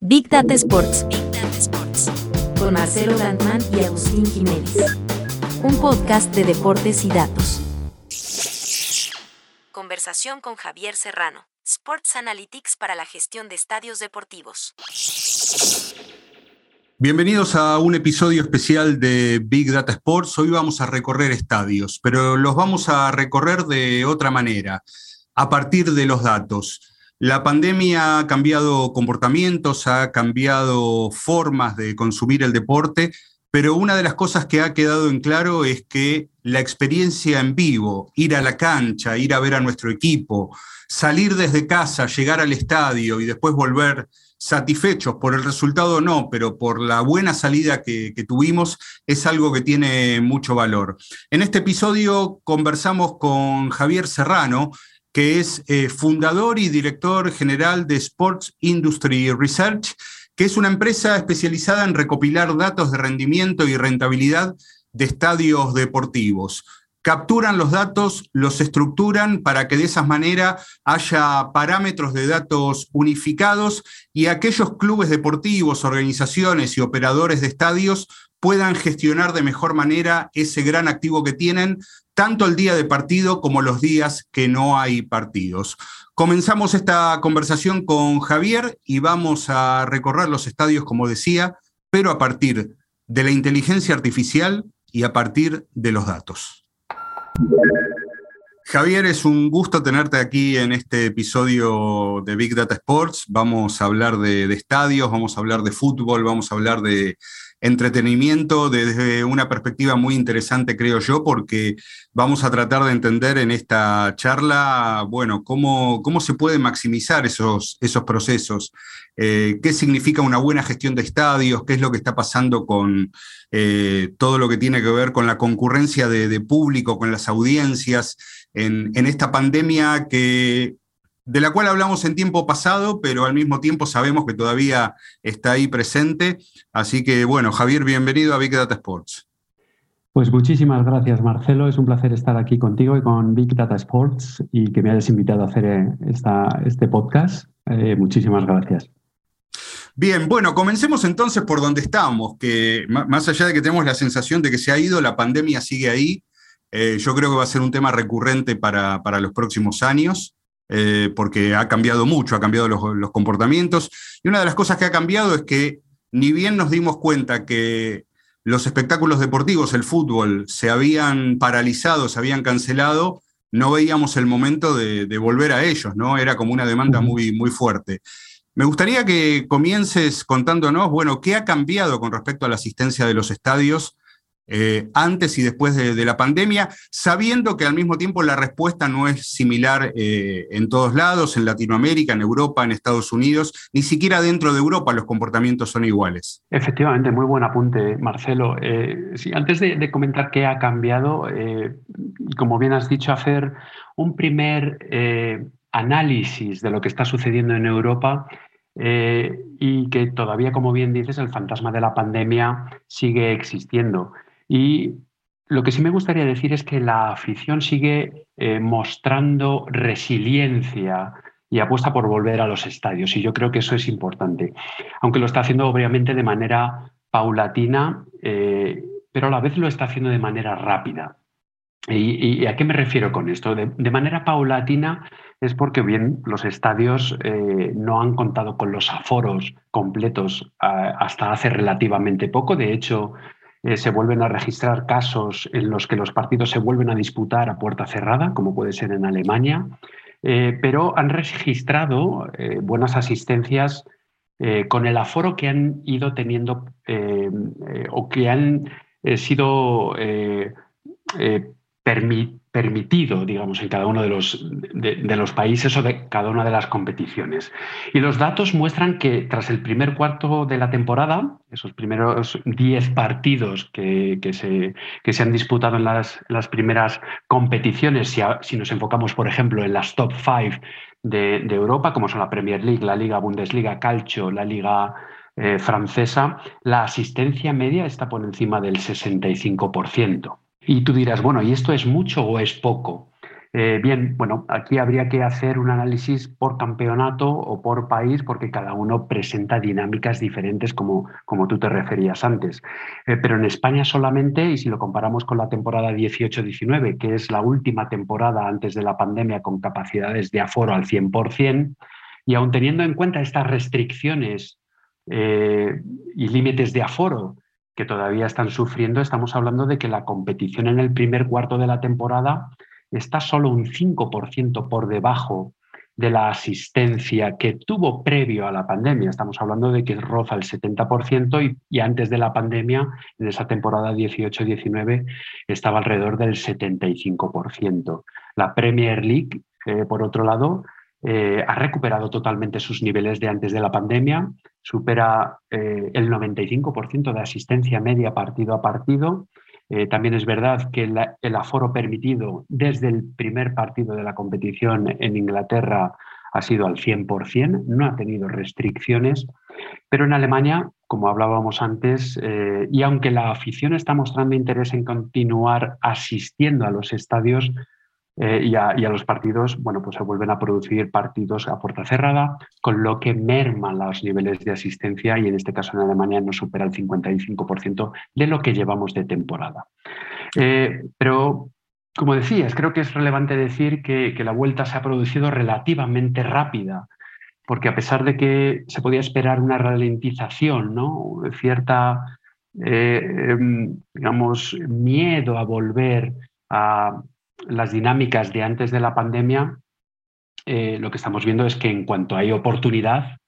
Big Data Sports. Big Data Sports. Con Marcelo Landman y Agustín Jiménez. Un podcast de deportes y datos. Conversación con Javier Serrano. Sports Analytics para la gestión de estadios deportivos. Bienvenidos a un episodio especial de Big Data Sports. Hoy vamos a recorrer estadios, pero los vamos a recorrer de otra manera, a partir de los datos. La pandemia ha cambiado comportamientos, ha cambiado formas de consumir el deporte, pero una de las cosas que ha quedado en claro es que la experiencia en vivo, ir a la cancha, ir a ver a nuestro equipo, salir desde casa, llegar al estadio y después volver satisfechos por el resultado no, pero por la buena salida que, tuvimos, es algo que tiene mucho valor. En este episodio conversamos con Javier Serrano, que es eh, fundador y director general de Sports Industry Research, que es una empresa especializada en recopilar datos de rendimiento y rentabilidad de estadios deportivos. Capturan los datos, los estructuran para que de esa manera haya parámetros de datos unificados y aquellos clubes deportivos, organizaciones y operadores de estadios puedan gestionar de mejor manera ese gran activo que tienen, tanto el día de partido como los días que no hay partidos. Comenzamos esta conversación con Javier y vamos a recorrer los estadios, como decía, pero a partir de la inteligencia artificial y a partir de los datos. Javier, es un gusto tenerte aquí en este episodio de Big Data Sports. Vamos a hablar de, estadios, vamos a hablar de fútbol, vamos a hablar de entretenimiento desde una perspectiva muy interesante, creo yo, porque vamos a tratar de entender en esta charla, bueno, cómo, cómo se pueden maximizar esos, esos procesos, eh, qué significa una buena gestión de estadios, qué es lo que está pasando con eh, todo lo que tiene que ver con la concurrencia de, público, con las audiencias, en, esta pandemia que de la cual hablamos en tiempo pasado, pero al mismo tiempo sabemos que todavía está ahí presente. Así que, bueno, Javier, bienvenido a Big Data Sports. Pues muchísimas gracias, Marcelo. Es un placer estar aquí contigo y con Big Data Sports y que me hayas invitado a hacer eh, este podcast. muchísimas gracias. Bien, bueno, comencemos entonces por donde estamos, que más allá de que tenemos la sensación de que se ha ido, la pandemia sigue ahí. Eh, yo creo que va a ser un tema recurrente para, los próximos años, eh, porque ha cambiado mucho, ha cambiado los, los, comportamientos. Y una de las cosas que ha cambiado es que ni bien nos dimos cuenta que los espectáculos deportivos, el fútbol, se habían paralizado, se habían cancelado, no veíamos el momento de, de volver a ellos, ¿no? Era como una demanda muy, muy fuerte. Me gustaría que comiences contándonos, bueno, qué ha cambiado con respecto a la asistencia de los estadios eh, antes y después de, la pandemia, sabiendo que al mismo tiempo la respuesta no es similar eh, en todos lados, en Latinoamérica, en Europa, en Estados Unidos, ni siquiera dentro de Europa los comportamientos son iguales. Efectivamente, muy buen apunte, Marcelo. Eh, antes de, comentar qué ha cambiado, como bien has dicho, hacer un primer análisis de lo que está sucediendo en Europa y que todavía, como bien dices, el fantasma de la pandemia sigue existiendo. Y lo que sí me gustaría decir es que la afición sigue eh, mostrando resiliencia y apuesta por volver a los estadios. Y yo creo que eso es importante. Aunque lo está haciendo obviamente de manera paulatina, eh, pero a la vez lo está haciendo de manera rápida. ¿Y, a qué me refiero con esto? de manera paulatina es porque bien los estadios eh, no han contado con los aforos completos hasta hace relativamente poco. De hecho, eh, se vuelven a registrar casos en los que los partidos se vuelven a disputar a puerta cerrada, como puede ser en Alemania, eh, pero han registrado buenas asistencias con el aforo que han ido teniendo o que han sido permitidos permitido, digamos, en cada uno de los, de, los, países o de cada una de las competiciones. Y los datos muestran que tras el primer cuarto de la temporada, esos primeros 10 partidos que, se, que, se, han disputado en las, las primeras competiciones, si, si, nos enfocamos, por ejemplo, en las top 5 de, Europa, como son la Premier League, la Liga Bundesliga Calcio, la Liga eh, francesa, la asistencia media está por encima del 65%. Y tú dirás, bueno, ¿y esto es mucho o es poco? Eh, bien, bueno, aquí habría que hacer un análisis por campeonato o por país porque cada uno presenta dinámicas diferentes como, como tú te referías antes. Eh, pero en España solamente, y si lo comparamos con la temporada 18-19, que es la última temporada antes de la pandemia con capacidades de aforo al 100%, y aún teniendo en cuenta estas restricciones eh, y límites de aforo que todavía están sufriendo, estamos hablando de que la competición en el primer cuarto de la temporada está solo un 5% por debajo de la asistencia que tuvo previo a la pandemia. Estamos hablando de que roza el 70% y, antes de la pandemia, en esa temporada 18-19, estaba alrededor del 75%. La Premier League, eh, por otro lado, eh, ha recuperado totalmente sus niveles de antes de la pandemia, supera eh, el 95% de asistencia media partido a partido. Eh, también es verdad que el aforo permitido desde el primer partido de la competición en Inglaterra ha sido al 100%, no ha tenido restricciones, pero en Alemania, como hablábamos antes, eh, y aunque la afición está mostrando interés en continuar asistiendo a los estadios, eh, y, a, los partidos, bueno, pues se vuelven a producir partidos a puerta cerrada, con lo que merman los niveles de asistencia y en este caso en Alemania no supera el 55% de lo que llevamos de temporada. Eh, pero, como decías, creo que es relevante decir que, la vuelta se ha producido relativamente rápida, porque a pesar de que se podía esperar una ralentización, ¿no? cierta, eh, em, digamos, miedo a volver a las dinámicas de antes de la pandemia, eh, lo que estamos viendo es que en cuanto hay oportunidad,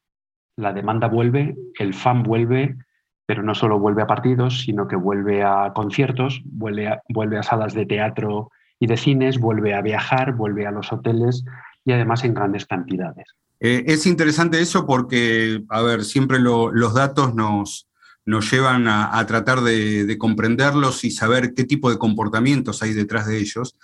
la demanda vuelve, el fan vuelve, pero no solo vuelve a partidos, sino que vuelve a conciertos, vuelve a, salas de teatro y de cines, vuelve a viajar, vuelve a los hoteles y además en grandes cantidades. Eh, es interesante eso porque, a ver, siempre los datos nos, nos llevan a, tratar de, comprenderlos y saber qué tipo de comportamientos hay detrás de ellos.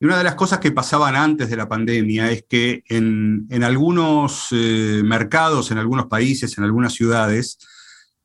Y una de las cosas que pasaban antes de la pandemia es que en, algunos eh, mercados, en algunos países, en algunas ciudades,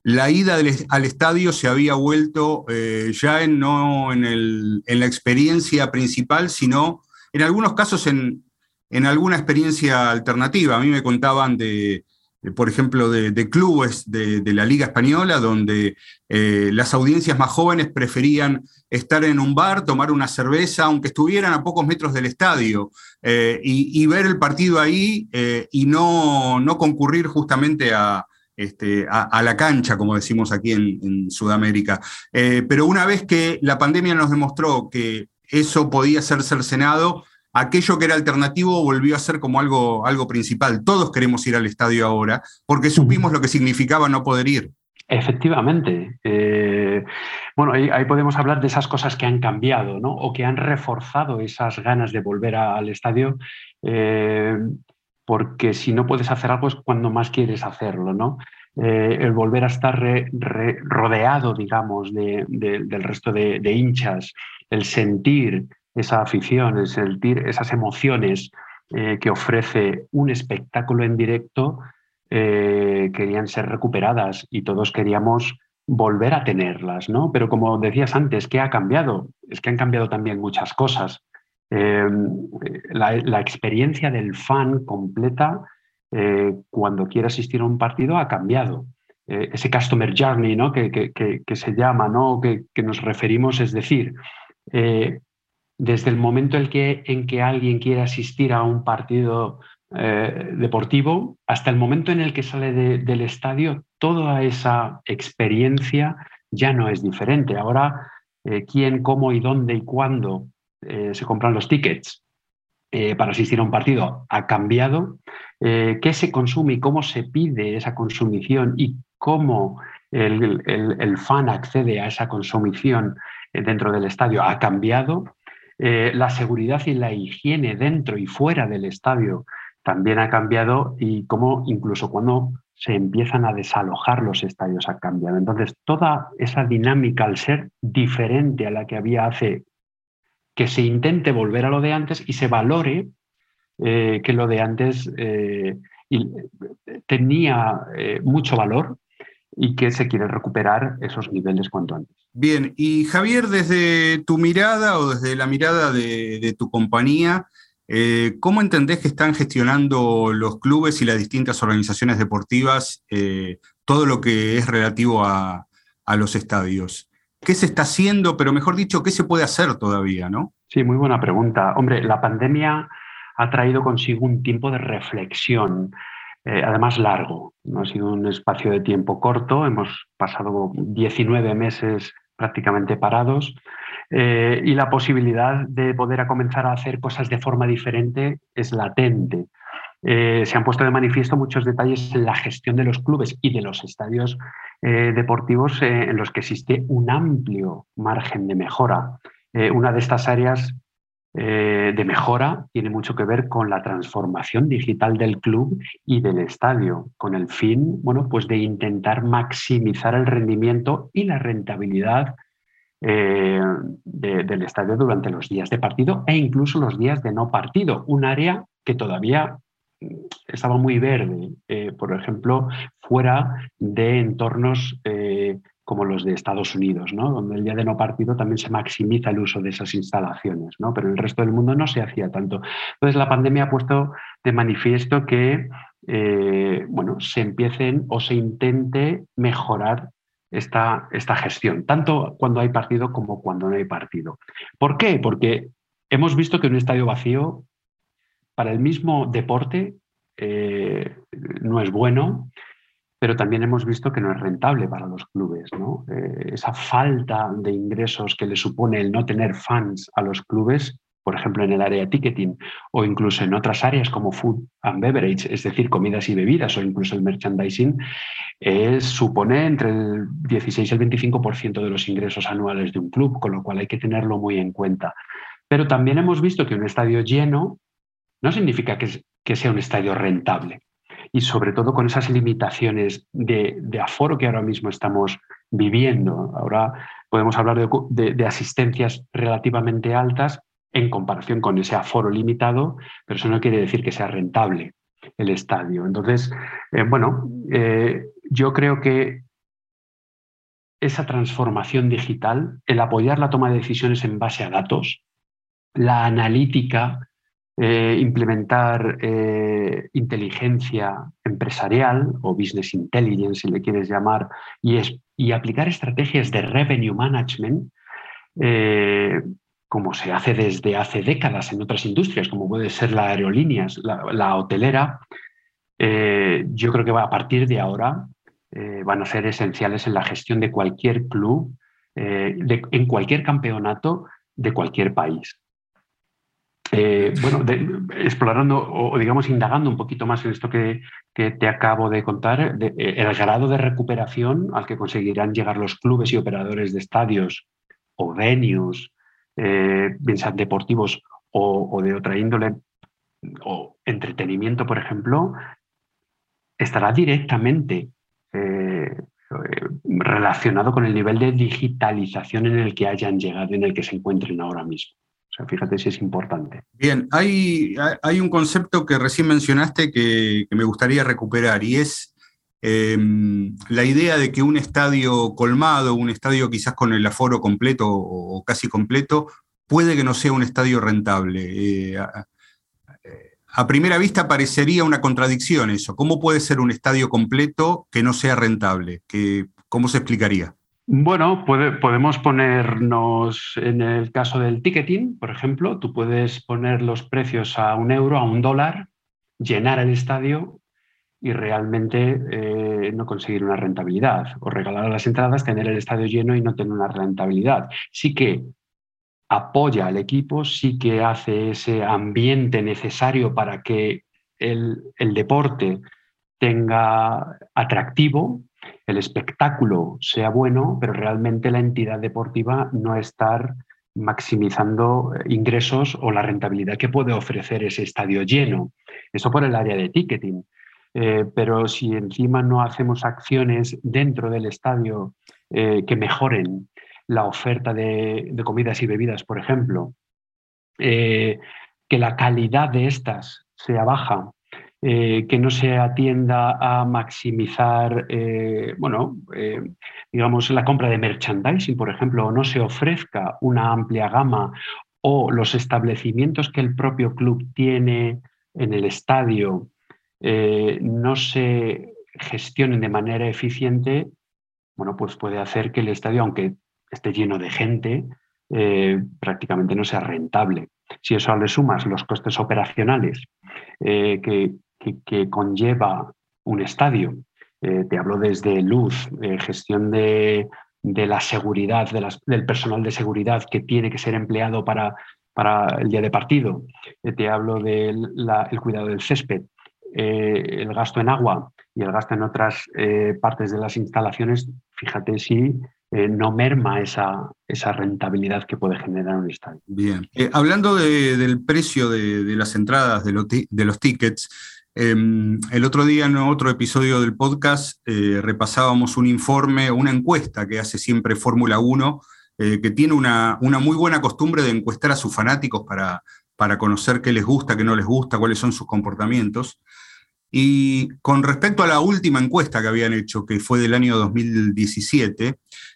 la ida al estadio se había vuelto eh, ya no en, la experiencia principal, sino en algunos casos en, en alguna experiencia alternativa. A mí me contaban de, por ejemplo, de, clubes de, la Liga Española, donde eh, las audiencias más jóvenes preferían estar en un bar, tomar una cerveza, aunque estuvieran a pocos metros del estadio, eh, y, ver el partido ahí eh, y no, concurrir justamente este, a, a, la cancha, como decimos aquí en, en Sudamérica. pero una vez que la pandemia nos demostró que eso podía ser cercenado, aquello que era alternativo volvió a ser como algo, algo principal. Todos queremos ir al estadio ahora porque supimos lo que significaba no poder ir. Efectivamente. Eh, bueno, ahí, podemos hablar de esas cosas que han cambiado, ¿no? O que han reforzado esas ganas de volver al estadio. Eh, porque si no puedes hacer algo es cuando más quieres hacerlo, ¿no? Eh, el volver a estar rodeado, digamos, del resto de, hinchas, el sentir esa afición, el sentir esas emociones eh, que ofrece un espectáculo en directo, eh, querían ser recuperadas y todos queríamos volver a tenerlas, ¿no? Pero como decías antes, ¿qué ha cambiado? Es que han cambiado también muchas cosas. Eh, la, experiencia del fan completa cuando quiere asistir a un partido ha cambiado. ese customer journey ¿no? que, que, se llama, ¿no? que, nos referimos, es decir, desde el momento en que, en que alguien quiere asistir a un partido eh, deportivo hasta el momento en el que sale del estadio, toda esa experiencia ya no es diferente. Ahora, eh, quién, cómo y dónde y cuándo eh, se compran los tickets para asistir a un partido ha cambiado. ¿Qué se consume y cómo se pide esa consumición y cómo el fan accede a esa consumición dentro del estadio ha cambiado? Eh, la seguridad y la higiene dentro y fuera del estadio también ha cambiado y cómo incluso cuando se empiezan a desalojar los estadios ha cambiado. Entonces, toda esa dinámica, al ser diferente a la que había hace, que se intente volver a lo de antes y se valore eh, que lo de antes eh, tenía mucho valor y que se quiere recuperar esos niveles cuanto antes. Bien, y Javier, desde tu mirada o desde la mirada de, tu compañía, eh, ¿cómo entendés que están gestionando los clubes y las distintas organizaciones deportivas eh, todo lo que es relativo a, a, los estadios? ¿Qué se está haciendo, pero mejor dicho, qué se puede hacer todavía, no? Sí, muy buena pregunta. Hombre, la pandemia ha traído consigo un tiempo de reflexión eh, además largo. No ha sido un espacio de tiempo corto, hemos pasado 19 meses prácticamente parados eh, y la posibilidad de poder comenzar a hacer cosas de forma diferente es latente. Eh, se han puesto de manifiesto muchos detalles en la gestión de los clubes y de los estadios deportivos en los que existe un amplio margen de mejora. una de estas áreas eh, de mejora tiene mucho que ver con la transformación digital del club y del estadio, con el fin bueno, pues de intentar maximizar el rendimiento y la rentabilidad eh, del estadio durante los días de partido e incluso los días de no partido, un área que todavía estaba muy verde, eh, por ejemplo, fuera de entornos como los de Estados Unidos, ¿no? donde el día de no partido también se maximiza el uso de esas instalaciones, ¿no? pero en el resto del mundo no se hacía tanto. Entonces la pandemia ha puesto de manifiesto que eh, bueno, se empiecen o se intente mejorar esta, esta gestión, tanto cuando hay partido como cuando no hay partido. ¿Por qué? Porque hemos visto que un estadio vacío para el mismo deporte eh, no es bueno pero también hemos visto que no es rentable para los clubes. Eh, esa falta de ingresos que le supone el no tener fans a los clubes, por ejemplo en el área de ticketing o incluso en otras áreas como food and beverage, es decir, comidas y bebidas o incluso el merchandising, supone entre el 16 y el 25% de los ingresos anuales de un club, con lo cual hay que tenerlo muy en cuenta. Pero también hemos visto que un estadio lleno no significa que sea un estadio rentable y sobre todo con esas limitaciones de, aforo que ahora mismo estamos viviendo. Ahora podemos hablar de, asistencias relativamente altas en comparación con ese aforo limitado, pero eso no quiere decir que sea rentable el estadio. Entonces, eh, bueno, eh, yo creo que esa transformación digital, el apoyar la toma de decisiones en base a datos, la analítica eh, implementar eh, inteligencia empresarial o business intelligence, si le quieres llamar, y, aplicar estrategias de revenue management, eh, como se hace desde hace décadas en otras industrias, como puede ser la aerolíneas, la, hotelera, yo creo que a partir de ahora van a ser esenciales en la gestión de cualquier club, en cualquier campeonato de cualquier país. Eh, bueno, explorando o digamos indagando un poquito más en esto que, te acabo de contar, eh, el grado de recuperación al que conseguirán llegar los clubes y operadores de estadios o venues, eh, bien sean deportivos o, de otra índole, o entretenimiento, por ejemplo, estará directamente relacionado con el nivel de digitalización en el que hayan llegado, en el que se encuentren ahora mismo. O sea, fíjate si es importante. Bien, hay, hay un concepto que recién mencionaste que, me gustaría recuperar y es em, la idea de que un estadio colmado, un estadio quizás con el aforo completo o casi completo, puede que no sea un estadio rentable. Eh, a, primera vista parecería una contradicción eso. ¿Cómo puede ser un estadio completo que no sea rentable? ¿Cómo se explicaría? Bueno, podemos ponernos en el caso del ticketing, por ejemplo, tú puedes poner los precios a un euro, a un dólar, llenar el estadio y realmente eh, no conseguir una rentabilidad. O regalar las entradas, tener el estadio lleno y no tener una rentabilidad. Sí que apoya al equipo, sí que hace ese ambiente necesario para que el deporte tenga atractivo, el espectáculo sea bueno, pero realmente la entidad deportiva no estar maximizando eh, ingresos o la rentabilidad que puede ofrecer ese estadio lleno. Eso por el área de ticketing. Eh, pero si encima no hacemos acciones dentro del estadio eh, que mejoren la oferta de, comidas y bebidas, por ejemplo, que la calidad de estas sea baja, eh, que no se atienda a maximizar, eh, bueno, eh, digamos, la compra de merchandising, por ejemplo, o no se ofrezca una amplia gama o los establecimientos que el propio club tiene en el estadio no se gestionen de manera eficiente, bueno, pues puede hacer que el estadio, aunque esté lleno de gente, prácticamente no sea rentable. Si eso le sumas los costes operacionales que, que, conlleva un estadio. Eh, te hablo desde luz, eh, gestión de, la seguridad, del personal de seguridad que tiene que ser empleado para, para el día de partido. Eh, te hablo del cuidado del césped, el gasto en agua y el gasto en otras partes de las instalaciones. Fíjate si no merma esa, esa, rentabilidad que puede generar un estadio. Bien. hablando del precio de, las entradas, de, de los tickets, Em, el otro día en otro episodio del podcast eh, repasábamos un informe, una encuesta que hace siempre Fórmula 1, eh, que tiene una, muy buena costumbre de encuestar a sus fanáticos para, conocer qué les gusta, qué no les gusta, cuáles son sus comportamientos. Y con respecto a la última encuesta que habían hecho, que fue del año 2017,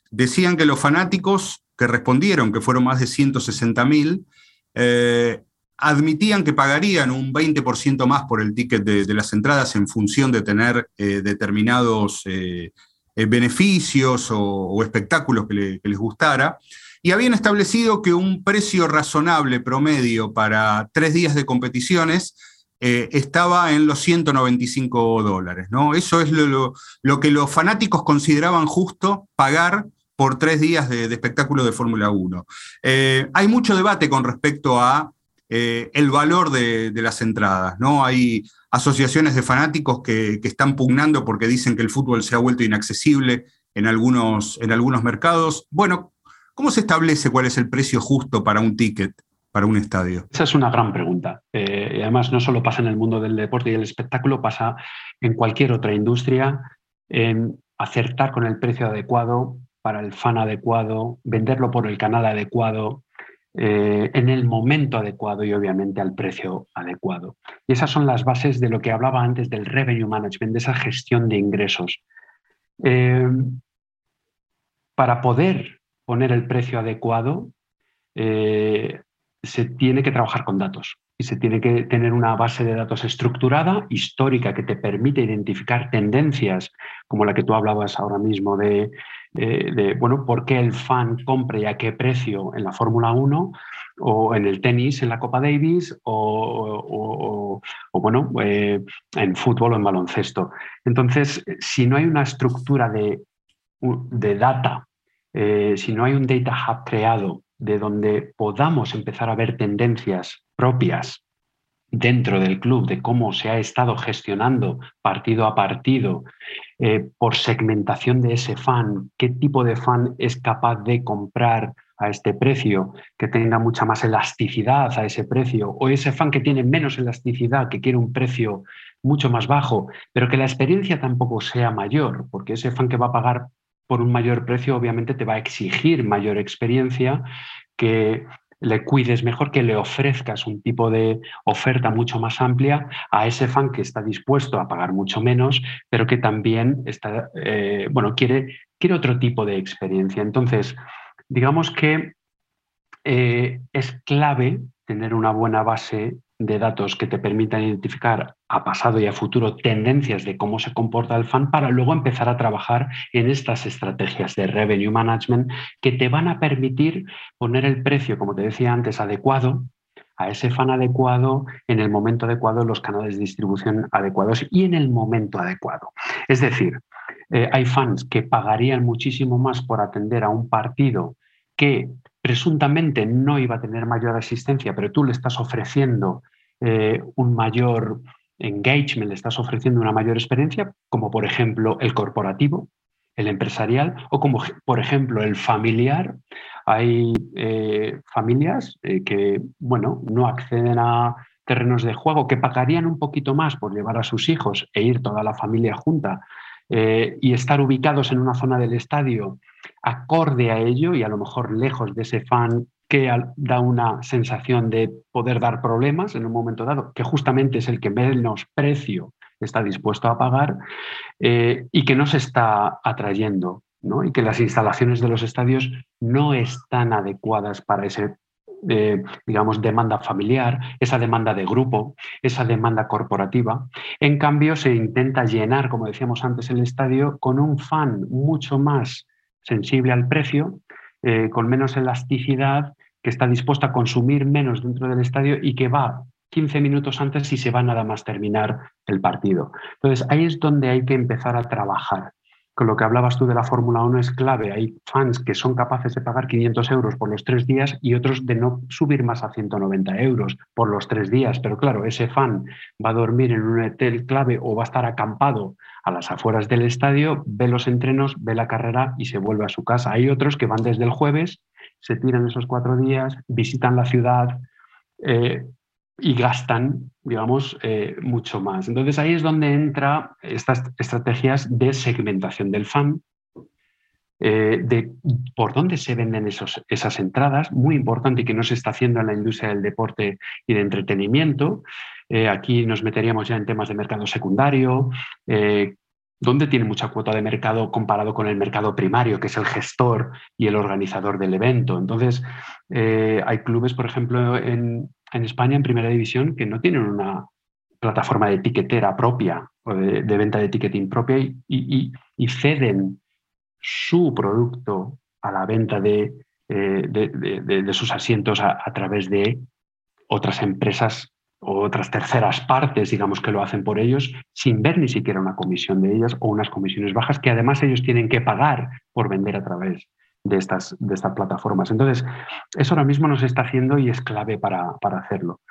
decían que los fanáticos que respondieron, que fueron más de 160.000, eh, admitían que pagarían un 20% más por el ticket de, las entradas en función de tener eh, determinados eh, eh, beneficios o, espectáculos que, les gustara. Y habían establecido que un precio razonable promedio para tres días de competiciones estaba en los 195 dólares. ¿no? Eso es lo, que los fanáticos consideraban justo pagar por tres días de, espectáculo de Fórmula 1. hay mucho debate con respecto a eh, el valor de, las entradas. ¿no? Hay asociaciones de fanáticos que, están pugnando porque dicen que el fútbol se ha vuelto inaccesible en algunos, en algunos mercados. Bueno, ¿cómo se establece cuál es el precio justo para un ticket? para un estadio? Esa es una gran pregunta. Eh, y además, no solo pasa en el mundo del deporte y el espectáculo, pasa en cualquier otra industria, en acertar con el precio adecuado para el fan adecuado, venderlo por el canal adecuado, eh, en el momento adecuado y obviamente al precio adecuado. Y esas son las bases de lo que hablaba antes del revenue management, de esa gestión de ingresos. Eh, para poder poner el precio adecuado, eh, se tiene que trabajar con datos y se tiene que tener una base de datos estructurada, histórica, que te permite identificar tendencias como la que tú hablabas ahora mismo de eh, de, bueno, por qué el fan compra y a qué precio en la Fórmula 1 o en el tenis en la Copa Davis o, bueno, eh, en fútbol o en baloncesto. Entonces, si no hay una estructura de, de data, eh, si no hay un data hub creado de donde podamos empezar a ver tendencias propias dentro del club de cómo se ha estado gestionando partido a partido, eh, por segmentación de ese fan, qué tipo de fan es capaz de comprar a este precio, que tenga mucha más elasticidad a ese precio, o ese fan que tiene menos elasticidad, que quiere un precio mucho más bajo, pero que la experiencia tampoco sea mayor, porque ese fan que va a pagar por un mayor precio obviamente te va a exigir mayor experiencia que le cuides mejor, que le ofrezcas un tipo de oferta mucho más amplia a ese fan que está dispuesto a pagar mucho menos, pero que también está, eh, bueno, quiere, quiere otro tipo de experiencia. Entonces, digamos que eh, es clave tener una buena base de datos que te permitan identificar a pasado y a futuro tendencias de cómo se comporta el fan para luego empezar a trabajar en estas estrategias de revenue management que te van a permitir poner el precio, como te decía antes, adecuado a ese fan adecuado, en el momento adecuado, los canales de distribución adecuados y en el momento adecuado. Es decir, eh, hay fans que pagarían muchísimo más por atender a un partido que presuntamente no iba a tener mayor asistencia, pero tú le estás ofreciendo eh, un mayor engagement, le estás ofreciendo una mayor experiencia, como por ejemplo el corporativo, el empresarial o como por ejemplo el familiar. Hay eh, familias eh, que bueno, no acceden a terrenos de juego, que pagarían un poquito más por llevar a sus hijos e ir toda la familia junta y estar ubicados en una zona del estadio acorde a ello y a lo mejor lejos de ese fan que da una sensación de poder dar problemas en un momento dado, que justamente es el que menos precio está dispuesto a pagar eh, y que no se está atrayendo, ¿no? y que las instalaciones de los estadios no están adecuadas para ese eh, digamos, demanda familiar, esa demanda de grupo, esa demanda corporativa. En cambio, se intenta llenar, como decíamos antes, el estadio con un fan mucho más sensible al precio, eh, con menos elasticidad, que está dispuesto a consumir menos dentro del estadio y que va 15 minutos antes y se va nada más terminar el partido. Entonces, ahí es donde hay que empezar a trabajar con lo que hablabas tú de la Fórmula 1 es clave. Hay fans que son capaces de pagar 500 euros por los tres días y otros de no subir más a 190 euros por los tres días. Pero claro, ese fan va a dormir en un hotel clave o va a estar acampado a las afueras del estadio, ve los entrenos, ve la carrera y se vuelve a su casa. Hay otros que van desde el jueves, se tiran esos cuatro días, visitan la ciudad, eh, y gastan, digamos, eh, mucho más. Entonces ahí es donde entra estas estrategias de segmentación del fan, eh, de por dónde se venden esos, esas entradas, muy importante y que no se está haciendo en la industria del deporte y de entretenimiento. Eh, aquí nos meteríamos ya en temas de mercado secundario, donde tiene mucha cuota de mercado comparado con el mercado primario, que es el gestor y el organizador del evento. Entonces, hay clubes, por ejemplo, en, en España en primera división que no tienen una plataforma de etiquetera propia o de, venta de ticketing propia y, ceden su producto a la venta de, eh, sus asientos a, través de otras empresas o otras terceras partes, digamos, que lo hacen por ellos, sin ver ni siquiera una comisión de ellas o unas comisiones bajas que además ellos tienen que pagar por vender a través de estas, de estas plataformas. Entonces, eso ahora mismo nos está haciendo y es clave para, hacerlo.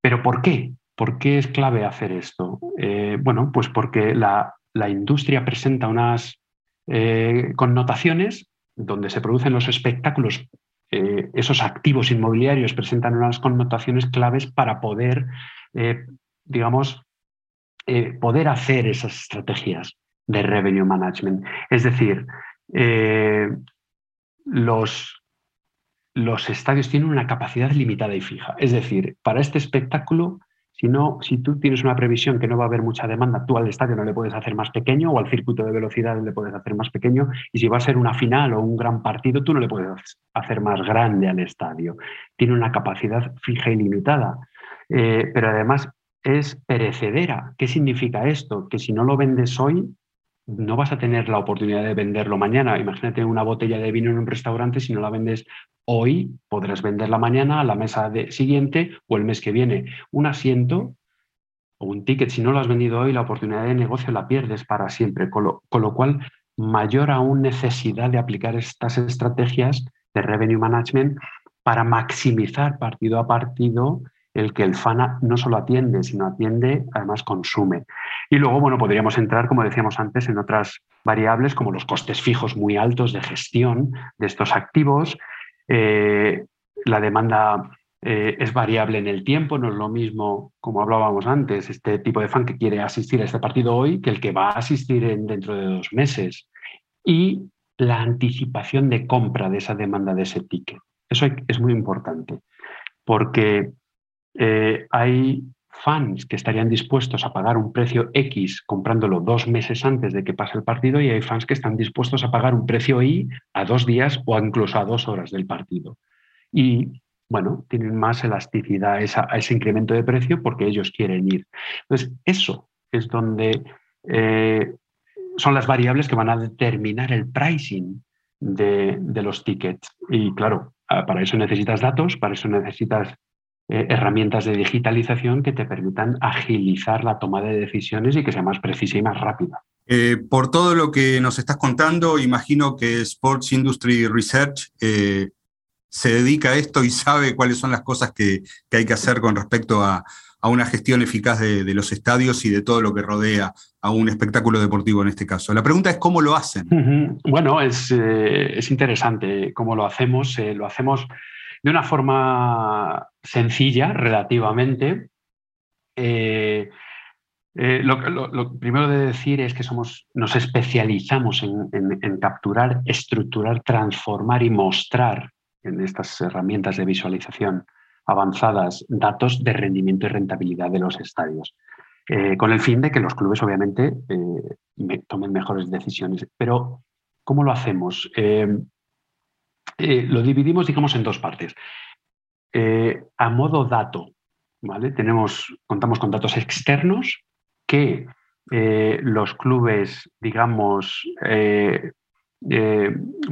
¿Pero por qué? ¿Por qué es clave hacer esto? Eh, bueno, pues porque la, industria presenta unas eh, connotaciones donde se producen los espectáculos, eh, esos activos inmobiliarios presentan unas connotaciones claves para poder, digamos, poder hacer esas estrategias de revenue management. Es decir, los, estadios tienen una capacidad limitada y fija. Es decir, para este espectáculo, si, no, si tú tienes una previsión que no va a haber mucha demanda, tú al estadio no le puedes hacer más pequeño o al circuito de velocidad le puedes hacer más pequeño. Y si va a ser una final o un gran partido, tú no le puedes hacer más grande al estadio. Tiene una capacidad fija y limitada. Eh, pero además es perecedera. ¿Qué significa esto? Que si no lo vendes hoy, no vas a tener la oportunidad de venderlo mañana. Imagínate una botella de vino en un restaurante, si no la vendes hoy, podrás venderla mañana a la mesa de, siguiente o el mes que viene. Un asiento o un ticket, si no lo has vendido hoy, la oportunidad de negocio la pierdes para siempre. Con lo, con lo cual, mayor aún necesidad de aplicar estas estrategias de revenue management para maximizar partido a partido el que el FANA no solo atiende, sino atiende, además consume. Y luego, bueno, podríamos entrar, como decíamos antes, en otras variables como los costes fijos muy altos de gestión de estos activos. Eh, la demanda eh, es variable en el tiempo, no es lo mismo, como hablábamos antes, este tipo de fan que quiere asistir a este partido hoy que el que va a asistir dentro de dos meses. Y la anticipación de compra de esa demanda de ese ticket. Eso es muy importante, porque eh, hay fans que estarían dispuestos a pagar un precio X comprándolo dos meses antes de que pase el partido y hay fans que están dispuestos a pagar un precio Y a dos días o incluso a dos horas del partido. Y bueno, tienen más elasticidad a, ese incremento de precio porque ellos quieren ir. Entonces, eso es donde eh, son las variables que van a determinar el pricing de, de los tickets. Y claro, ah, para eso necesitas datos, para eso necesitas eh, herramientas de digitalización que te permitan agilizar la toma de decisiones y que sea más precisa y más rápida. Eh, por todo lo que nos estás contando, imagino que Sports Industry Research eh, se dedica a esto y sabe cuáles son las cosas que, hay que hacer con respecto a, una gestión eficaz de, los estadios y de todo lo que rodea a un espectáculo deportivo en este caso. La pregunta es cómo lo hacen. Bueno, es, es, interesante cómo lo hacemos. lo hacemos de una forma sencilla relativamente. Eh, eh, lo, primero de decir es que somos, nos especializamos en, capturar, estructurar, transformar y mostrar en estas herramientas de visualización avanzadas datos de rendimiento y rentabilidad de los estadios, eh, con el fin de que los clubes obviamente tomen mejores decisiones. Pero, ¿cómo lo hacemos? Lo dividimos, digamos, en dos partes. a modo dato, ¿vale? Tenemos, contamos con datos externos que los clubes, digamos,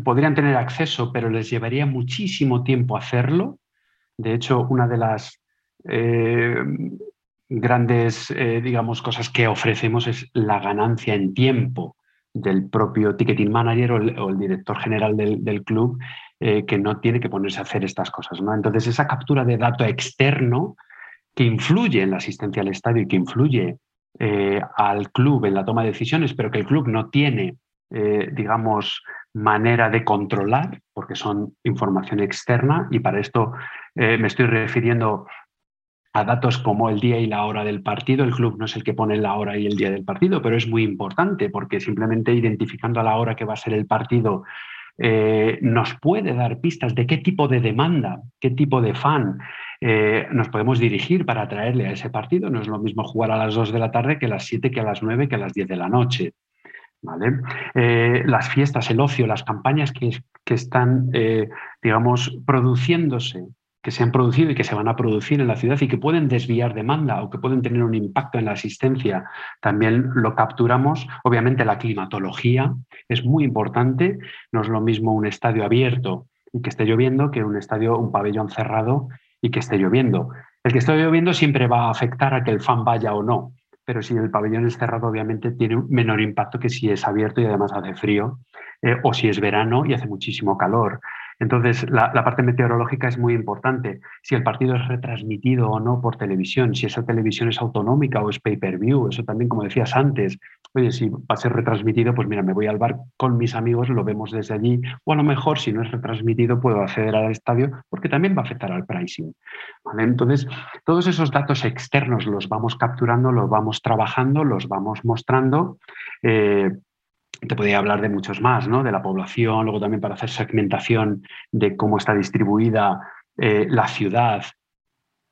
podrían tener acceso, pero les llevaría muchísimo tiempo hacerlo de hecho, una de las eh, grandes, eh, digamos, cosas que ofrecemos es la ganancia en tiempo del propio ticketing manager o el, director general del, club eh, que no tiene que ponerse a hacer estas cosas. ¿no? Entonces, esa captura de dato externo que influye en la asistencia al estadio y que influye al club en la toma de decisiones, pero que el club no tiene, digamos, manera de controlar, porque son información externa, y para esto eh, me estoy refiriendo a datos como el día y la hora del partido. El club no es el que pone la hora y el día del partido, pero es muy importante porque simplemente identificando a la hora que va a ser el partido eh, nos puede dar pistas de qué tipo de demanda, qué tipo de fan eh, nos podemos dirigir para atraerle a ese partido. No es lo mismo jugar a las 2 de la tarde que a las 7, que a las 9, que a las 10 de la noche. ¿Vale? las fiestas, el ocio, las campañas que, que están, digamos, produciéndose que se han producido y que se van a producir en la ciudad y que pueden desviar demanda o que pueden tener un impacto en la asistencia, también lo capturamos. Obviamente la climatología es muy importante, no es lo mismo un estadio abierto y que esté lloviendo que un estadio, un pabellón cerrado y que esté lloviendo. El que esté lloviendo siempre va a afectar a que el fan vaya o no, pero si el pabellón es cerrado obviamente tiene un menor impacto que si es abierto y además hace frío eh, o si es verano y hace muchísimo calor. Entonces, la, parte meteorológica es muy importante. Si el partido es retransmitido o no por televisión, si esa televisión es autonómica o es pay-per-view, eso también, como decías antes, oye, si va a ser retransmitido, pues mira, me voy al bar con mis amigos, lo vemos desde allí, o a lo mejor si no es retransmitido puedo acceder al estadio porque también va a afectar al pricing. Entonces, todos esos datos externos los vamos capturando, los vamos trabajando, los vamos mostrando. Eh, te podría hablar de muchos más, ¿no? De la población, luego también para hacer segmentación de cómo está distribuida eh, la ciudad,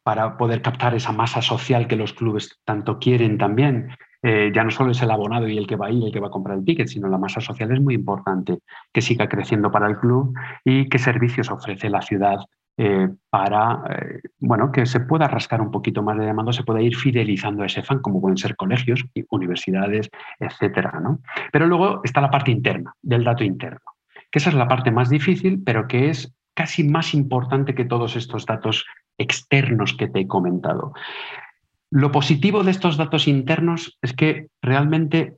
para poder captar esa masa social que los clubes tanto quieren también. Eh, ya no solo es el abonado y el que va a ir, el que va a comprar el ticket, sino la masa social es muy importante, que siga creciendo para el club y qué servicios ofrece la ciudad eh, para eh, bueno, que se pueda rascar un poquito más de demanda, se pueda ir fidelizando a ese fan, como pueden ser colegios, universidades, etcétera. ¿no? Pero luego está la parte interna, del dato interno, que esa es la parte más difícil, pero que es casi más importante que todos estos datos externos que te he comentado. Lo positivo de estos datos internos es que realmente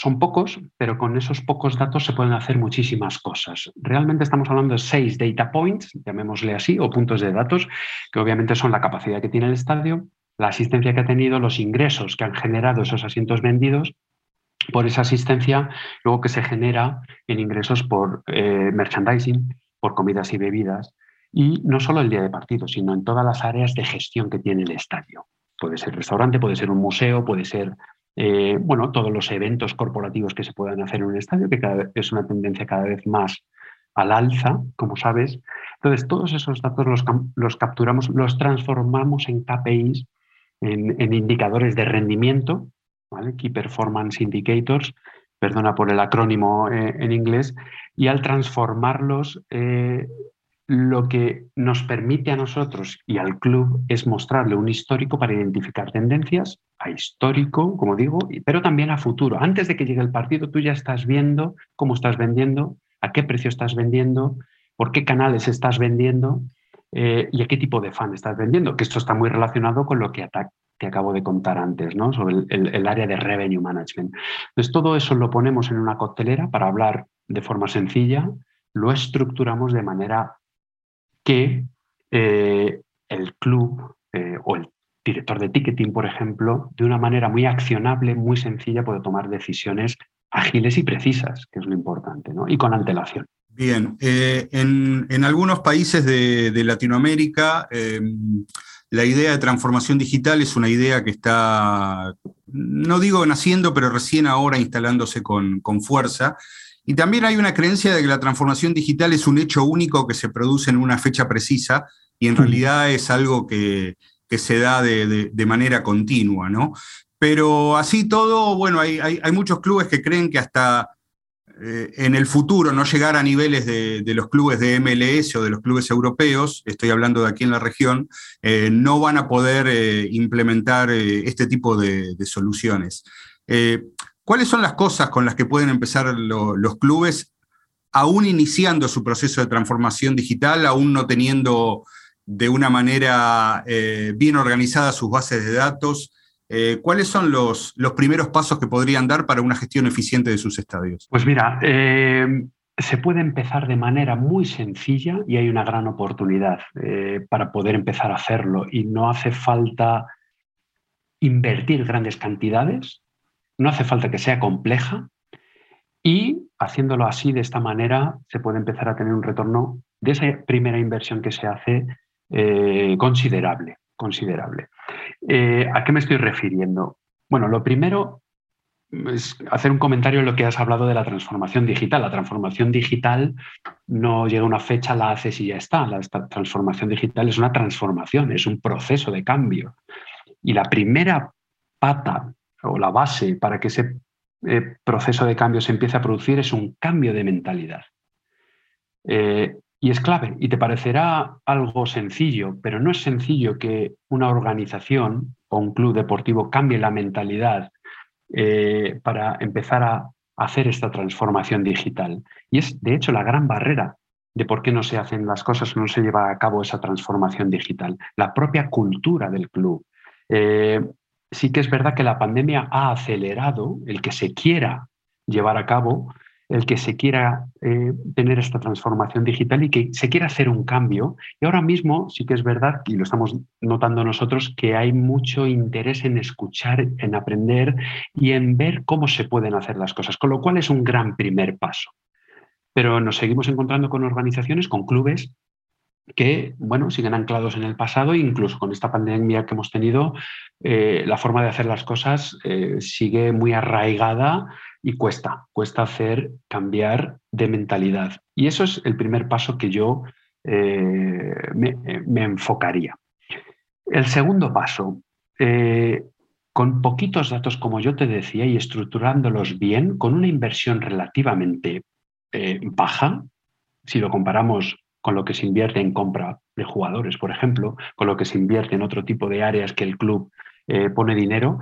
son pocos, pero con esos pocos datos se pueden hacer muchísimas cosas. Realmente estamos hablando de seis data points, llamémosle así, o puntos de datos, que obviamente son la capacidad que tiene el estadio, la asistencia que ha tenido, los ingresos que han generado esos asientos vendidos por esa asistencia, luego que se genera en ingresos por eh, merchandising, por comidas y bebidas, y no solo el día de partido, sino en todas las áreas de gestión que tiene el estadio. Puede ser restaurante, puede ser un museo, puede ser eh, bueno, todos los eventos corporativos que se puedan hacer en un estadio, que es una tendencia cada vez más al alza, como sabes. Entonces, todos esos datos los, capturamos, los transformamos en KPIs, en, indicadores de rendimiento, Key Performance Indicators, perdona por el acrónimo eh, en inglés, y al transformarlos eh, lo que nos permite a nosotros y al club es mostrarle un histórico para identificar tendencias, a histórico, como digo, pero también a futuro. Antes de que llegue el partido, tú ya estás viendo cómo estás vendiendo, a qué precio estás vendiendo, por qué canales estás vendiendo eh, y a qué tipo de fan estás vendiendo, que esto está muy relacionado con lo que te acabo de contar antes, ¿no? sobre el, área de revenue management. Entonces, todo eso lo ponemos en una coctelera para hablar de forma sencilla, lo estructuramos de manera que eh, el club eh, o el director de ticketing, por ejemplo, de una manera muy accionable, muy sencilla, puede tomar decisiones ágiles y precisas, que es lo importante, y con antelación. Bien, eh, en, algunos países de, Latinoamérica, em, la idea de transformación digital es una idea que está, no digo naciendo, pero recién ahora instalándose con, con fuerza Y también hay una creencia de que la transformación digital es un hecho único que se produce en una fecha precisa y en realidad es algo que, se da de, manera continua, ¿no? Pero así todo, bueno, hay, muchos clubes que creen que hasta eh, en el futuro no llegar a niveles de, los clubes de MLS o de los clubes europeos, estoy hablando de aquí en la región, eh, no van a poder eh, implementar este tipo de, soluciones. ¿Cuáles son las cosas con las que pueden empezar los clubes, aún iniciando su proceso de transformación digital, aún no teniendo de una manera eh, bien organizada sus bases de datos. Eh, ¿Cuáles son los, primeros pasos que podrían dar para una gestión eficiente de sus estadios? Pues mira, eh, se puede empezar de manera muy sencilla y hay una gran oportunidad para poder empezar a hacerlo y no hace falta invertir grandes cantidades, no hace falta que sea compleja y haciéndolo así, de esta manera, se puede empezar a tener un retorno de esa primera inversión que se hace eh, considerable. considerable. Eh, ¿A qué me estoy refiriendo? Bueno, lo primero es hacer un comentario en lo que has hablado de la transformación digital. La transformación digital no llega a una fecha, la haces y ya está. La transformación digital es una transformación, es un proceso de cambio. Y la primera pata o la base para que ese eh, proceso de cambio se empiece a producir es un cambio de mentalidad. Y es clave, y te parecerá algo sencillo, pero no es sencillo que una organización o un club deportivo cambie la mentalidad eh, para empezar a hacer esta transformación digital. Y es, de hecho, la gran barrera de por qué no se hacen las cosas, no se lleva a cabo esa transformación digital, la propia cultura del club. Eh, sí que es verdad que la pandemia ha acelerado el que se quiera llevar a cabo el que se quiera eh, tener esta transformación digital y que se quiera hacer un cambio. Y ahora mismo sí que es verdad, y lo estamos notando nosotros, que hay mucho interés en escuchar, en aprender y en ver cómo se pueden hacer las cosas, con lo cual es un gran primer paso. Pero nos seguimos encontrando con organizaciones, con clubes que, bueno, siguen anclados en el pasado, incluso con esta pandemia que hemos tenido, eh, la forma de hacer las cosas eh, sigue muy arraigada y cuesta, cuesta hacer cambiar de mentalidad. Y eso es el primer paso que yo eh, me, enfocaría. El segundo paso, con poquitos datos, como yo te decía, y estructurándolos bien, con una inversión relativamente baja, si lo comparamos con lo que se invierte en compra de jugadores, por ejemplo, con lo que se invierte en otro tipo de áreas que el club pone dinero,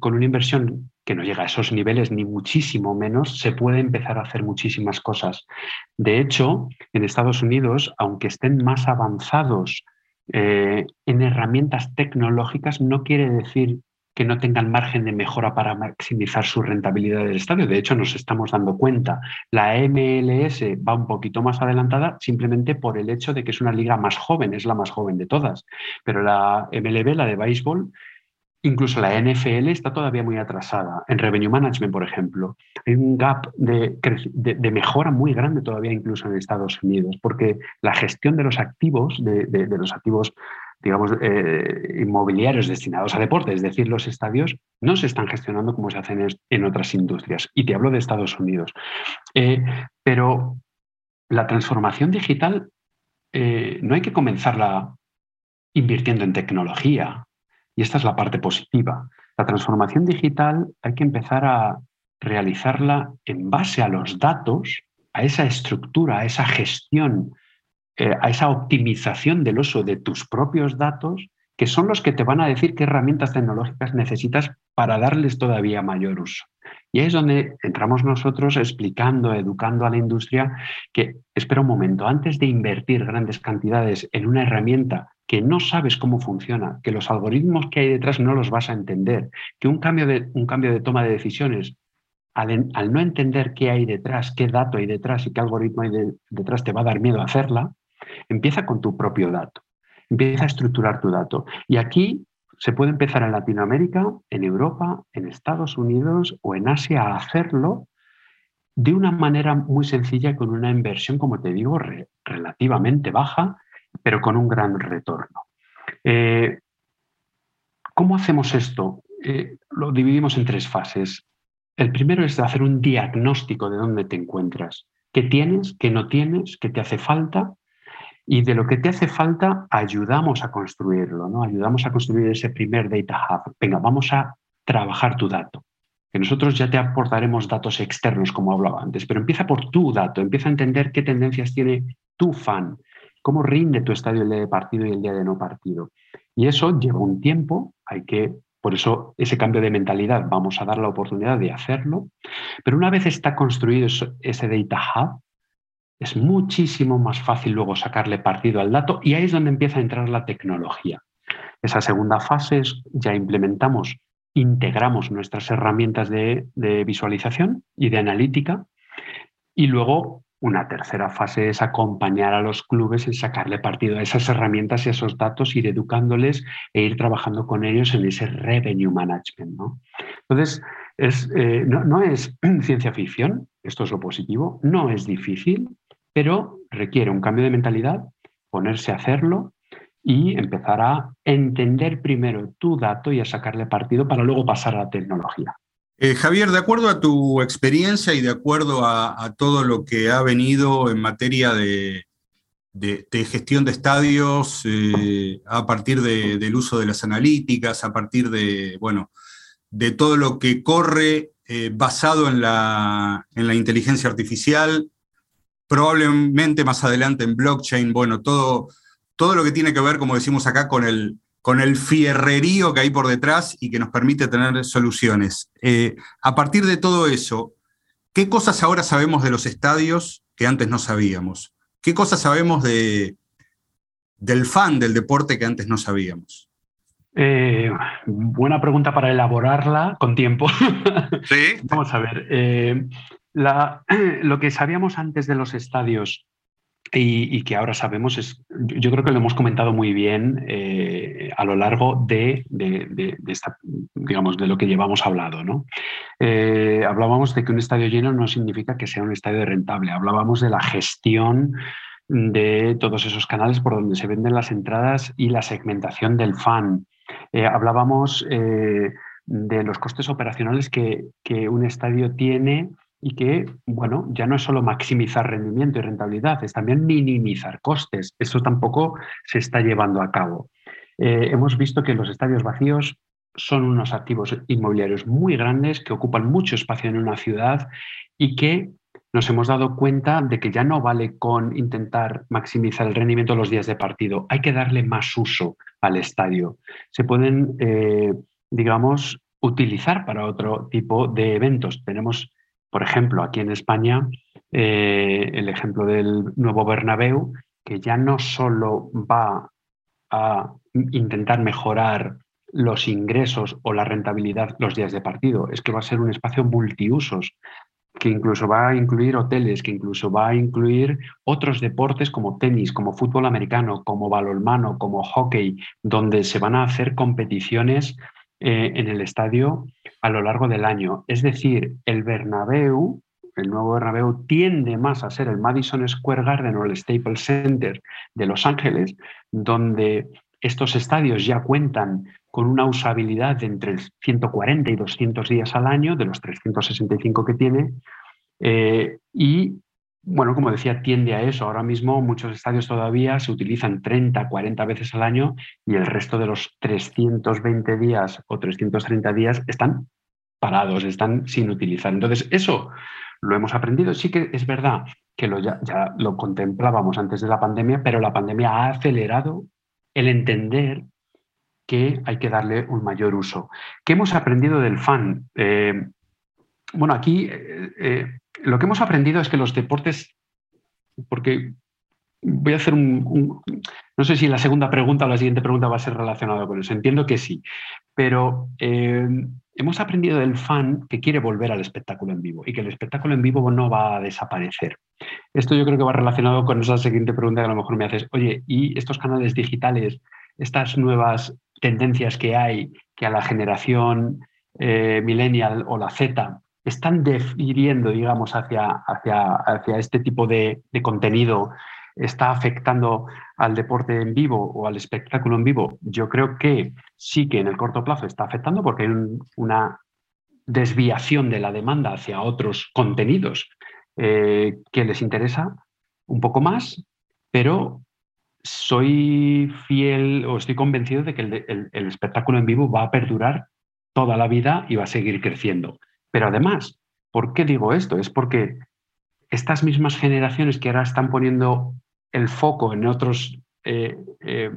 con una inversión que no llega a esos niveles ni muchísimo menos, se puede empezar a hacer muchísimas cosas. De hecho, en Estados Unidos, aunque estén más avanzados eh, en herramientas tecnológicas, no quiere decir que no tengan margen de mejora para maximizar su rentabilidad del estadio. De hecho, nos estamos dando cuenta. La MLS va un poquito más adelantada simplemente por el hecho de que es una liga más joven, es la más joven de todas. Pero la MLB, la de béisbol, Incluso la NFL está todavía muy atrasada. En Revenue Management, por ejemplo, hay un gap de, mejora muy grande todavía incluso en Estados Unidos, porque la gestión de los activos, de, los activos, digamos, eh, inmobiliarios destinados a deportes, es decir, los estadios, no se están gestionando como se hacen en otras industrias. Y te hablo de Estados Unidos. Eh, pero la transformación digital eh, no hay que comenzarla invirtiendo en tecnología y esta es la parte positiva. La transformación digital hay que empezar a realizarla en base a los datos, a esa estructura, a esa gestión, eh, a esa optimización del uso de tus propios datos, que son los que te van a decir qué herramientas tecnológicas necesitas para darles todavía mayor uso. Y ahí es donde entramos nosotros explicando, educando a la industria que, espera un momento, antes de invertir grandes cantidades en una herramienta que no sabes cómo funciona, que los algoritmos que hay detrás no los vas a entender, que un cambio de, un cambio de toma de decisiones, al, no entender qué hay detrás, qué dato hay detrás y qué algoritmo hay detrás te va a dar miedo a hacerla, empieza con tu propio dato, empieza a estructurar tu dato. Y aquí se puede empezar en Latinoamérica, en Europa, en Estados Unidos o en Asia a hacerlo de una manera muy sencilla con una inversión, como te digo, relativamente baja pero con un gran retorno. Eh, ¿Cómo hacemos esto? Eh, lo dividimos en tres fases. El primero es hacer un diagnóstico de dónde te encuentras, qué tienes, qué no tienes, qué te hace falta y de lo que te hace falta ayudamos a construirlo, ¿no? Ayudamos a construir ese primer data hub. Venga, vamos a trabajar tu dato. Que nosotros ya te aportaremos datos externos, como hablaba antes, pero empieza por tu dato, empieza a entender qué tendencias tiene tu fan, cómo rinde tu estadio el día de partido y el día de no partido. Y eso lleva un tiempo, hay que por eso ese cambio de mentalidad vamos a dar la oportunidad de hacerlo. Pero una vez está construido ese data hub, es muchísimo más fácil luego sacarle partido al dato y ahí es donde empieza a entrar la tecnología. Esa segunda fase es ya implementamos, integramos nuestras herramientas de, visualización y de analítica y luego una tercera fase es acompañar a los clubes en sacarle partido a esas herramientas y a esos datos, ir educándoles e ir trabajando con ellos en ese revenue management. Entonces, eh, no, es ciencia ficción, esto es lo positivo, no es difícil, pero requiere un cambio de mentalidad, ponerse a hacerlo y empezar a entender primero tu dato y a sacarle partido para luego pasar a la tecnología. Eh, Javier, de acuerdo a tu experiencia y de acuerdo a, todo lo que ha venido en materia de, gestión de estadios, eh, a partir del uso de las analíticas, a partir de, bueno, de todo lo que corre eh, basado en la, en la inteligencia artificial, probablemente más adelante en blockchain, bueno, todo, todo lo que tiene que ver, como decimos acá, con el, con el fierrerío que hay por detrás y que nos permite tener soluciones. Eh, a partir de todo eso, ¿qué cosas ahora sabemos de los estadios que antes no sabíamos? ¿Qué cosas sabemos de, del fan del deporte que antes no sabíamos? Eh, buena pregunta para elaborarla con tiempo. Sí. Vamos a ver. Eh, lo que sabíamos antes de los estadios y, que ahora sabemos es, yo creo que lo hemos comentado muy bien eh, a lo largo de, esta, digamos, de lo que llevamos hablado. ¿no? Eh, hablábamos de que un estadio lleno no significa que sea un estadio rentable, hablábamos de la gestión de todos esos canales por donde se venden las entradas y la segmentación del fan. Eh, hablábamos de los costes operacionales que, que un estadio tiene y que, bueno, ya no es solo maximizar rendimiento y rentabilidad, es también minimizar costes. Eso tampoco se está llevando a cabo. Eh, hemos visto que los estadios vacíos son unos activos inmobiliarios muy grandes que ocupan mucho espacio en una ciudad y que nos hemos dado cuenta de que ya no vale con intentar maximizar el rendimiento los días de partido, hay que darle más uso al estadio. Se pueden, eh, digamos, utilizar para otro tipo de eventos. Tenemos por ejemplo, aquí en España, eh, el ejemplo del nuevo Bernabéu, que ya no solo va a intentar mejorar los ingresos o la rentabilidad los días de partido, es que va a ser un espacio multiusos, que incluso va a incluir hoteles, que incluso va a incluir otros deportes como tenis, como fútbol americano, como balonmano, como hockey, donde se van a hacer competiciones eh, en el estadio a lo largo del año. Es decir, el Bernabéu, el nuevo Bernabéu, tiende más a ser el Madison Square Garden o el Staples Center de Los Ángeles, donde estos estadios ya cuentan con una usabilidad de entre 140 y 200 días al año, de los 365 que tiene, eh, y bueno, como decía, tiende a eso. Ahora mismo muchos estadios todavía se utilizan 30, 40 veces al año y el resto de los 320 días o 330 días están parados, están sin utilizar. Entonces, eso lo hemos aprendido. Sí que es verdad que lo, ya, lo contemplábamos antes de la pandemia, pero la pandemia ha acelerado el entender que hay que darle un mayor uso. ¿Qué hemos aprendido del fan? Eh, bueno, aquí eh, eh, lo que hemos aprendido es que los deportes, porque voy a hacer un, no sé si la segunda pregunta o la siguiente pregunta va a ser relacionada con eso, entiendo que sí, pero hemos aprendido del fan que quiere volver al espectáculo en vivo y que el espectáculo en vivo no va a desaparecer. Esto yo creo que va relacionado con esa siguiente pregunta que a lo mejor me haces, oye, ¿y estos canales digitales, estas nuevas tendencias que hay, que a la generación eh, millennial o la Z están definiendo, digamos, hacia, hacia, hacia este tipo de, contenido, está afectando al deporte en vivo o al espectáculo en vivo, yo creo que sí que en el corto plazo está afectando porque hay una desviación de la demanda hacia otros contenidos eh, que les interesa un poco más, pero soy fiel o estoy convencido de que el, espectáculo en vivo va a perdurar toda la vida y va a seguir creciendo. Pero además, ¿por qué digo esto? Es porque estas mismas generaciones que ahora están poniendo el foco en otros eh, eh,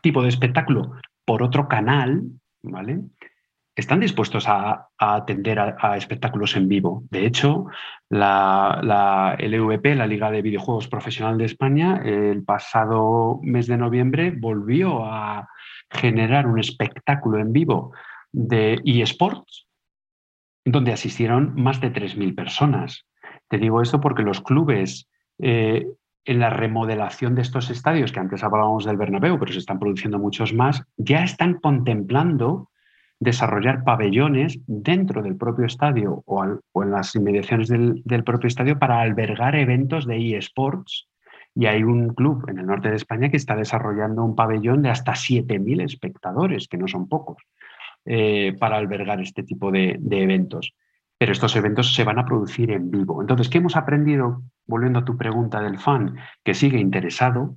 tipo de espectáculo por otro canal, ¿vale? Están dispuestos a, atender a, espectáculos en vivo. De hecho, la, LVP, la Liga de Videojuegos Profesional de España, el pasado mes de noviembre volvió a generar un espectáculo en vivo de eSports, donde asistieron más de 3.000 personas. Te digo esto porque los clubes eh, en la remodelación de estos estadios, que antes hablábamos del Bernabéu, pero se están produciendo muchos más, ya están contemplando desarrollar pabellones dentro del propio estadio o, en las inmediaciones del, propio estadio para albergar eventos de eSports. Y hay un club en el norte de España que está desarrollando un pabellón de hasta 7.000 espectadores, que no son pocos, eh, para albergar este tipo de eventos pero estos eventos se van a producir en vivo. Entonces, ¿qué hemos aprendido, volviendo a tu pregunta del fan, que sigue interesado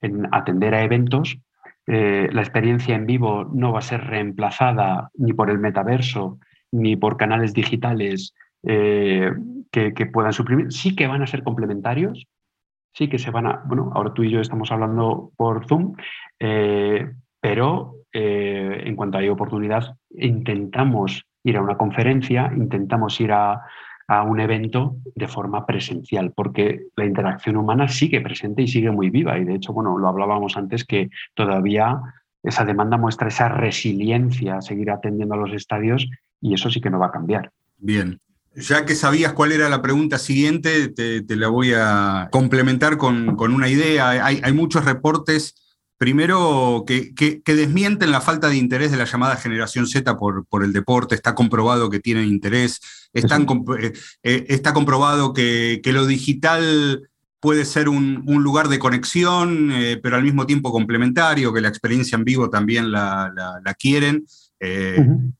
en atender a eventos? Eh, la experiencia en vivo no va a ser reemplazada ni por el metaverso, ni por canales digitales eh, que, puedan suprimir. Sí que van a ser complementarios, sí que se van a, bueno, ahora tú y yo estamos hablando por Zoom, eh, pero en cuanto hay oportunidad, intentamos ir a una conferencia, intentamos ir a, un evento de forma presencial, porque la interacción humana sigue presente y sigue muy viva. Y de hecho, bueno, lo hablábamos antes que todavía esa demanda muestra esa resiliencia a seguir atendiendo a los estadios y eso sí que no va a cambiar. Bien. Ya que sabías cuál era la pregunta siguiente, te, la voy a complementar con, una idea. Hay, hay muchos reportes Primero, que, desmienten la falta de interés de la llamada generación Z por, por el deporte. Está comprobado que tienen interés. Eh, eh, está comprobado que, lo digital puede ser un, lugar de conexión, eh, pero al mismo tiempo complementario, que la experiencia en vivo también la, quieren.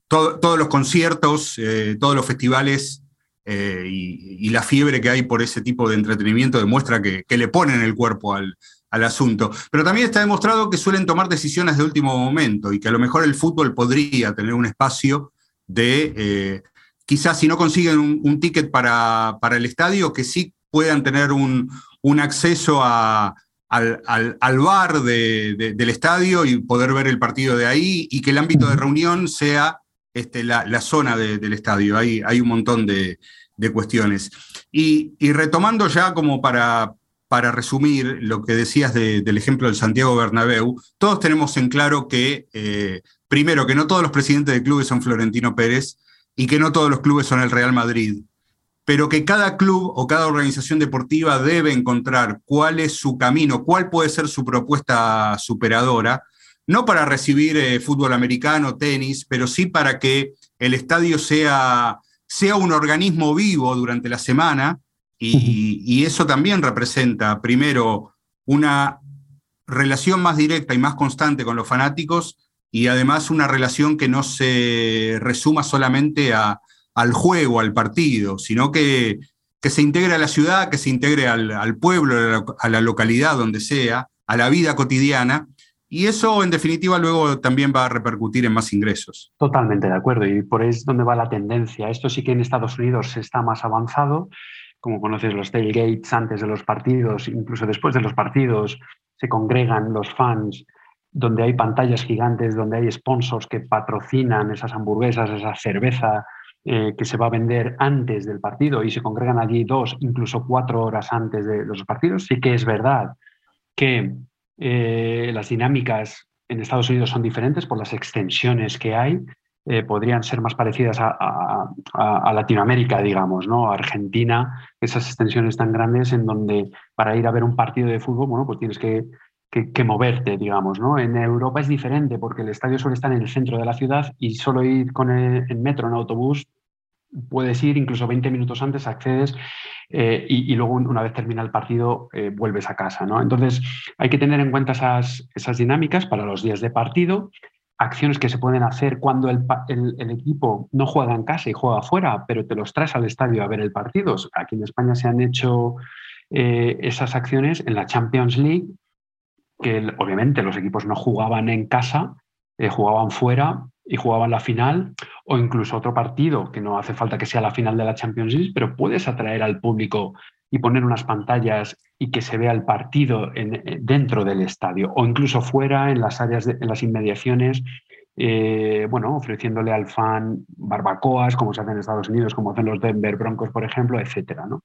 todos los conciertos, todos los festivales y, la fiebre que hay por ese tipo de entretenimiento demuestra que, que le ponen el cuerpo al, al asunto. Pero también está demostrado que suelen tomar decisiones de último momento y que a lo mejor el fútbol podría tener un espacio de, eh, quizás si no consiguen un, ticket para, el estadio, que sí puedan tener un, acceso al, bar del estadio y poder ver el partido de ahí y que el ámbito de reunión sea este, la, zona del estadio. Hay, hay un montón de, cuestiones. Y, y, retomando ya como para, para resumir lo que decías del ejemplo del Santiago Bernabéu, todos tenemos en claro que, eh, primero, que no todos los presidentes de clubes son Florentino Pérez y que no todos los clubes son el Real Madrid, pero que cada club o cada organización deportiva debe encontrar cuál es su camino, cuál puede ser su propuesta superadora, no para recibir eh, fútbol americano, tenis, pero sí para que el estadio sea, sea un organismo vivo durante la semana y, eso también representa, primero, una relación más directa y más constante con los fanáticos y además una relación que no se resuma solamente al juego, al partido, sino que, que, se integre a la ciudad, que se integre al, pueblo, a la, localidad, donde sea, a la vida cotidiana. Y eso, en definitiva, luego también va a repercutir en más ingresos. Totalmente de acuerdo. Y por ahí es donde va la tendencia. Esto sí que en Estados Unidos está más avanzado como conoces los tailgates antes de los partidos, incluso después de los partidos, se congregan los fans, donde hay pantallas gigantes, donde hay sponsors que patrocinan esas hamburguesas, esa cerveza eh, que se va a vender antes del partido y se congregan allí dos, incluso cuatro horas antes de los partidos. Sí que es verdad que eh, las dinámicas en Estados Unidos son diferentes por las extensiones que hay, eh, podrían ser más parecidas a, Latinoamérica, digamos, ¿no? Argentina, esas extensiones tan grandes en donde para ir a ver un partido de fútbol, bueno, pues tienes que, moverte, digamos, ¿no? En Europa es diferente porque el estadio suele estar en el centro de la ciudad y solo ir con el, metro, en autobús, puedes ir incluso 20 minutos antes, accedes eh, y, luego una vez termina el partido eh, vuelves a casa. ¿no? Entonces hay que tener en cuenta esas, esas dinámicas para los días de partido acciones que se pueden hacer cuando el, equipo no juega en casa y juega afuera, pero te los traes al estadio a ver el partido. Aquí en España se han hecho eh, esas acciones en la Champions League, que obviamente los equipos no jugaban en casa, eh, jugaban fuera y jugaban la final, o incluso otro partido, que no hace falta que sea la final de la Champions League, pero puedes atraer al público y poner unas pantallas y que se vea el partido en, dentro del estadio o incluso fuera en las áreas, en las inmediaciones, eh, bueno, ofreciéndole al fan barbacoas, como se hace en Estados Unidos, como hacen los Denver Broncos, por ejemplo, etcétera, ¿no?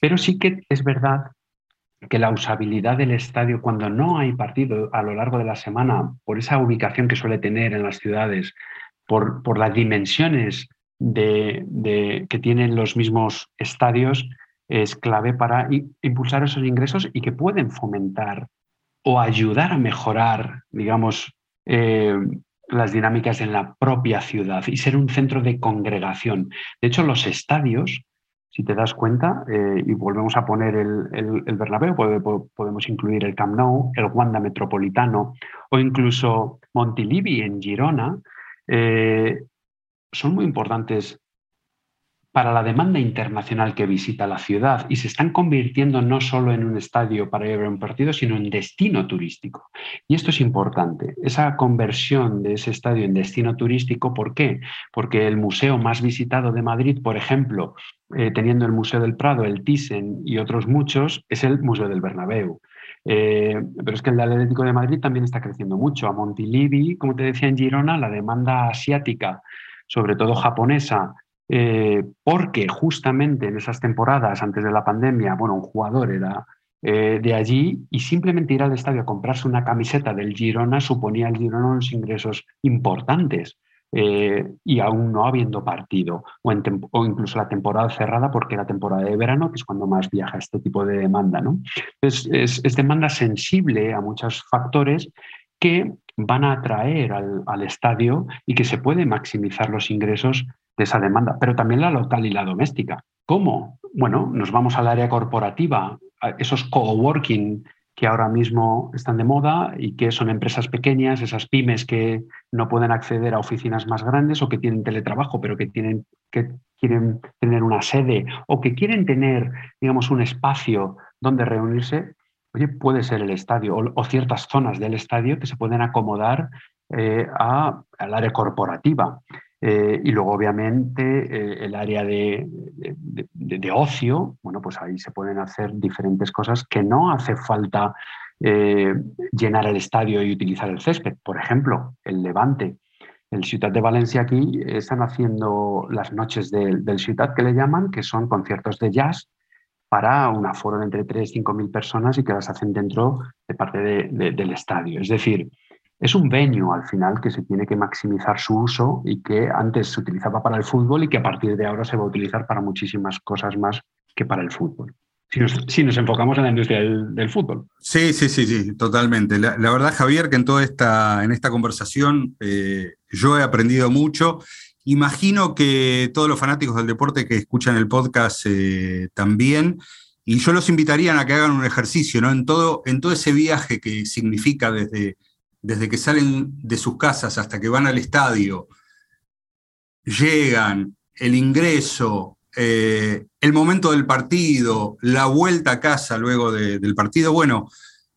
Pero sí que es verdad que la usabilidad del estadio cuando no hay partido a lo largo de la semana, por esa ubicación que suele tener en las ciudades, por, por las dimensiones de, que tienen los mismos estadios, es clave para impulsar esos ingresos y que pueden fomentar o ayudar a mejorar, digamos, eh, las dinámicas en la propia ciudad y ser un centro de congregación. De hecho, los estadios, si te das cuenta, eh, y volvemos a poner el, el, Bernabéu, podemos incluir el Camp Nou, el Wanda Metropolitano o incluso Montilivi en Girona, eh, son muy importantes para la demanda internacional que visita la ciudad y se están convirtiendo no solo en un estadio para ir a ver un partido, sino en destino turístico. Y esto es importante, esa conversión de ese estadio en destino turístico, ¿por qué? Porque el museo más visitado de Madrid, por ejemplo, eh, teniendo el Museo del Prado, el Thyssen y otros muchos, es el Museo del Bernabéu. Eh, pero es que el Atlético de Madrid también está creciendo mucho. A Montilivi, como te decía en Girona, la demanda asiática, sobre todo japonesa, eh, porque justamente en esas temporadas antes de la pandemia, bueno, un jugador era eh, de allí y simplemente ir al estadio a comprarse una camiseta del Girona suponía al Girona unos ingresos importantes. Eh, y aún no habiendo partido, o, incluso la temporada cerrada, porque la temporada de verano, que es cuando más viaja este tipo de demanda. ¿no? Es, demanda sensible a muchos factores que van a atraer al, al, estadio y que se pueden maximizar los ingresos de esa demanda, pero también la local y la doméstica. ¿Cómo? Bueno, nos vamos al área corporativa, esos coworking que ahora mismo están de moda y que son empresas pequeñas, esas pymes que no pueden acceder a oficinas más grandes o que tienen teletrabajo, pero que, tienen, que quieren tener una sede o que quieren tener, digamos, un espacio donde reunirse, oye, puede ser el estadio o, ciertas zonas del estadio que se pueden acomodar eh, a, al área corporativa. Eh, y luego, obviamente, eh, el área de, ocio, bueno, pues ahí se pueden hacer diferentes cosas que no hace falta eh, llenar el estadio y utilizar el césped. Por ejemplo, el Levante. El Ciudad de Valencia aquí están haciendo las noches del, del Ciudad que le llaman, que son conciertos de jazz para un aforo de entre 3 y 5 mil personas y que las hacen dentro de parte del estadio. Es decir, es un venue al final que se tiene que maximizar su uso y que antes se utilizaba para el fútbol y que a partir de ahora se va a utilizar para muchísimas cosas más que para el fútbol. Si nos, enfocamos en la industria del, fútbol. Sí, sí, sí, sí, totalmente. La, verdad, Javier, que en toda esta, en esta conversación eh, yo he aprendido mucho. Imagino que todos los fanáticos del deporte que escuchan el podcast eh, también. Y yo los invitaría a que hagan un ejercicio, ¿no? En todo, en todo ese viaje que significa desde, desde que salen de sus casas hasta que van al estadio, llegan, el ingreso, eh, el momento del partido, la vuelta a casa luego del partido, bueno,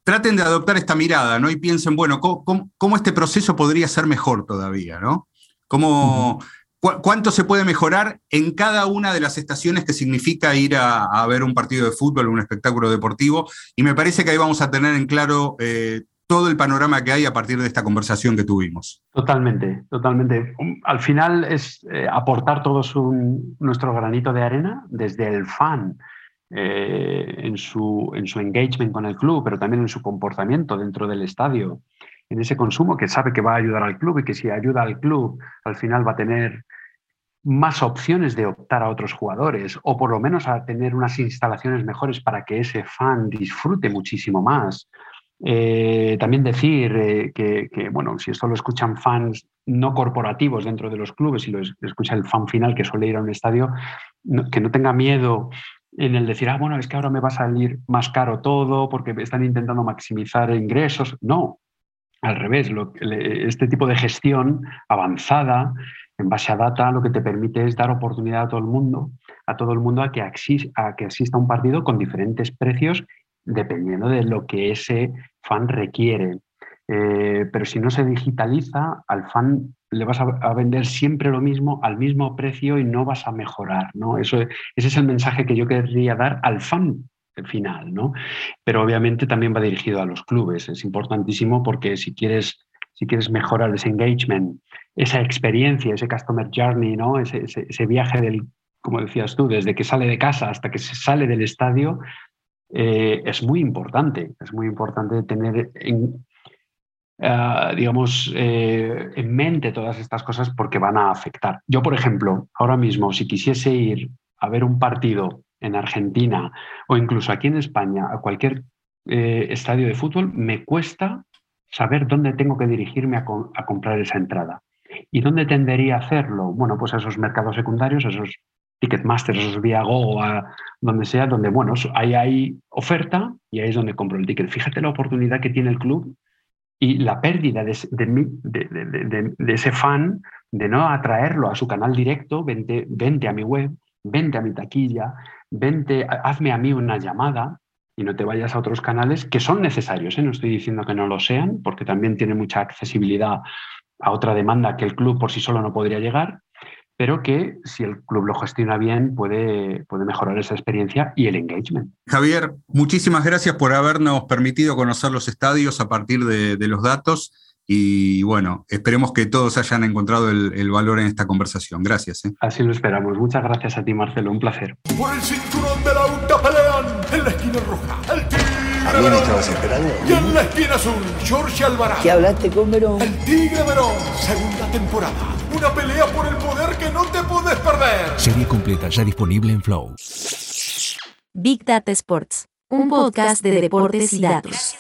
traten de adoptar esta mirada, ¿no? Y piensen, bueno, ¿cómo, este proceso podría ser mejor todavía, ¿no? ¿Cómo, ¿Cuánto se puede mejorar en cada una de las estaciones que significa ir a, ver un partido de fútbol, un espectáculo deportivo? Y me parece que ahí vamos a tener en claro eh, todo el panorama que hay a partir de esta conversación que tuvimos. Totalmente, totalmente. Al final es eh, aportar todos nuestro granito de arena desde el fan. Eh, en, su, en su engagement con el club, pero también en su comportamiento dentro del estadio, en ese consumo que sabe que va a ayudar al club y que si ayuda al club, al final va a tener más opciones de optar a otros jugadores o por lo menos a tener unas instalaciones mejores para que ese fan disfrute muchísimo más eh, también decir eh, que, bueno, si esto lo escuchan fans no corporativos dentro de los clubes y lo escucha el fan final que suele ir a un estadio, que no tenga miedo en el decir, ah, bueno, es que ahora me va a salir más caro todo porque están intentando maximizar ingresos. No, al revés, este tipo de gestión avanzada en base a data lo que te permite es dar oportunidad a todo el mundo, a todo el mundo a que, a que asista a un partido con diferentes precios dependiendo de lo que ese fan requiere. Eh, pero si no se digitaliza, al fan le vas a, vender siempre lo mismo al mismo precio y no vas a mejorar. ¿no? Eso, ese es el mensaje que yo querría dar al fan final, ¿no? Pero obviamente también va dirigido a los clubes. Es importantísimo porque si quieres, si quieres mejorar ese engagement, esa experiencia, ese customer journey, ¿no? Ese, ese, viaje del, como decías tú, desde que sale de casa hasta que se sale del estadio, eh, es muy importante. Es muy importante tener en, eh, digamos, eh, en mente todas estas cosas porque van a afectar. Yo, por ejemplo, ahora mismo, si quisiese ir a ver un partido en Argentina o incluso aquí en España a cualquier eh, estadio de fútbol, me cuesta saber dónde tengo que dirigirme a, comprar esa entrada. ¿Y dónde tendería a hacerlo? Bueno, pues a esos mercados secundarios, a esos Ticketmasters, esos Viago, a donde sea, donde, bueno, ahí hay oferta y ahí es donde compro el ticket. Fíjate la oportunidad que tiene el club y la pérdida de, ese fan de no atraerlo a su canal directo, vente, vente a mi web, vente a mi taquilla, vente, hazme a mí una llamada y no te vayas a otros canales que son necesarios. ¿eh? No estoy diciendo que no lo sean, porque también tiene mucha accesibilidad a otra demanda que el club por sí solo no podría llegar, pero que si el club lo gestiona bien puede, puede mejorar esa experiencia y el engagement. Javier, muchísimas gracias por habernos permitido conocer los estadios a partir de, de los datos y bueno, esperemos que todos hayan encontrado el, valor en esta conversación. Gracias. ¿eh? Así lo esperamos. Muchas gracias a ti, Marcelo. Un placer. Por el cinturón de la UTA pelean en la esquina roja. El Tigre ¿A mí me estabas esperando? Y en la esquina azul, George Alvarado. ¿Qué hablaste con Verón? El Tigre Verón, segunda temporada. Una pelea por el poder que no te puedes perder. Serie completa ya disponible en Flow. Big Data Sports, un podcast de deportes y datos.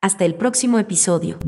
Hasta el próximo episodio.